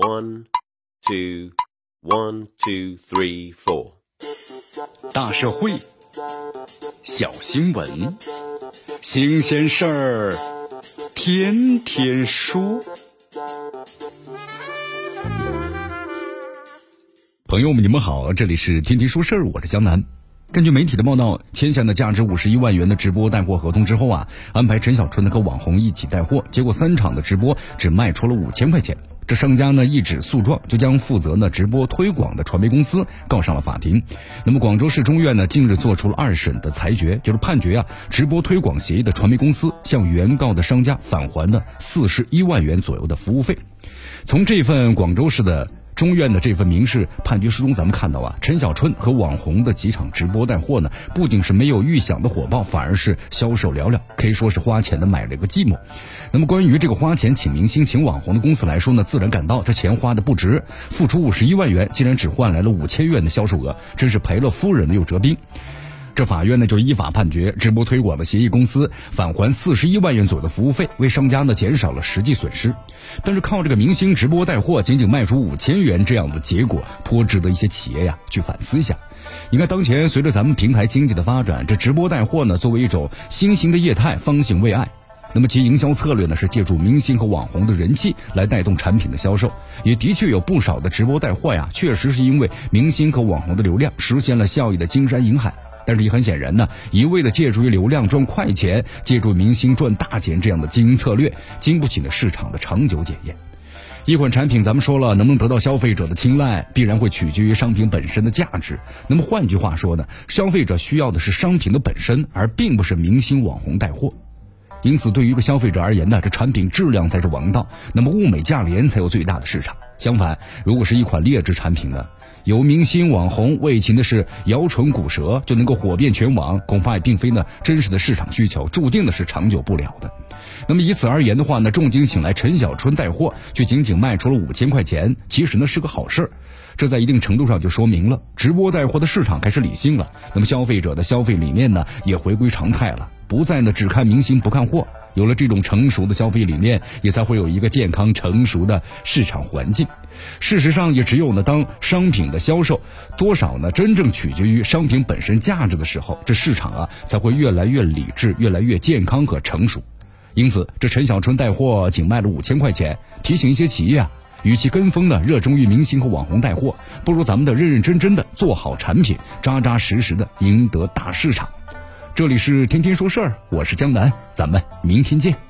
One, two, one, two, three, four。大社会，小新闻，新鲜事儿，天天说。朋友们，你们好，这里是天天说事儿，我是江南。根据媒体的报道，签下了价值五十一万元的直播带货合同之后啊，安排陈小春的和网红一起带货，结果三场的直播只卖出了五千块钱。这商家呢一纸诉状，就将负责呢直播推广的传媒公司告上了法庭。那么广州市中院呢近日做出了二审的裁决，就是判决啊直播推广协议的传媒公司向原告的商家返还了四十一万元左右的服务费。从这份广州市的。中院的这份民事判决书中，咱们看到啊，陈小春和网红的几场直播带货呢，不仅是没有预想的火爆，反而是销售寥寥，可以说是花钱的买了个寂寞。那么关于这个花钱请明星、请网红的公司来说呢，自然感到这钱花的不值，付出五十一万元，竟然只换来了五千元的销售额，真是赔了夫人又折兵。这法院呢就依法判决直播推广的协议公司返还四十一万元左右的服务费，为商家呢减少了实际损失。但是靠这个明星直播带货，仅仅卖出五千元这样的结果，颇值得一些企业呀去反思一下。你看，当前随着咱们平台经济的发展，这直播带货呢作为一种新型的业态，方兴未艾。那么其营销策略呢是借助明星和网红的人气来带动产品的销售，也的确有不少的直播带货呀，确实是因为明星和网红的流量实现了效益的金山银海。但是也很显然呢，一味的借助于流量赚快钱，借助明星赚大钱这样的经营策略，经不起呢市场的长久检验。一款产品，咱们说了，能不能得到消费者的青睐，必然会取决于商品本身的价值。那么换句话说呢，消费者需要的是商品的本身，而并不是明星网红带货。因此，对于一个消费者而言呢，这产品质量才是王道，那么物美价廉才有最大的市场。相反，如果是一款劣质产品呢？有明星网红为情的是摇唇鼓舌就能够火遍全网，恐怕也并非呢真实的市场需求，注定的是长久不了的。那么以此而言的话呢，重金请来陈小春带货，却仅仅卖出了五千块钱，其实呢是个好事儿。这在一定程度上就说明了直播带货的市场开始理性了，那么消费者的消费理念呢也回归常态了，不再呢只看明星不看货。有了这种成熟的消费理念，也才会有一个健康成熟的市场环境。事实上，也只有呢，当商品的销售多少呢，真正取决于商品本身价值的时候，这市场啊才会越来越理智、越来越健康和成熟。因此，这陈小春带货仅卖了五千块钱，提醒一些企业啊，与其跟风呢，热衷于明星和网红带货，不如咱们的认认真真的做好产品，扎扎实实的赢得大市场。这里是天天说事儿，我是江南，咱们明天见。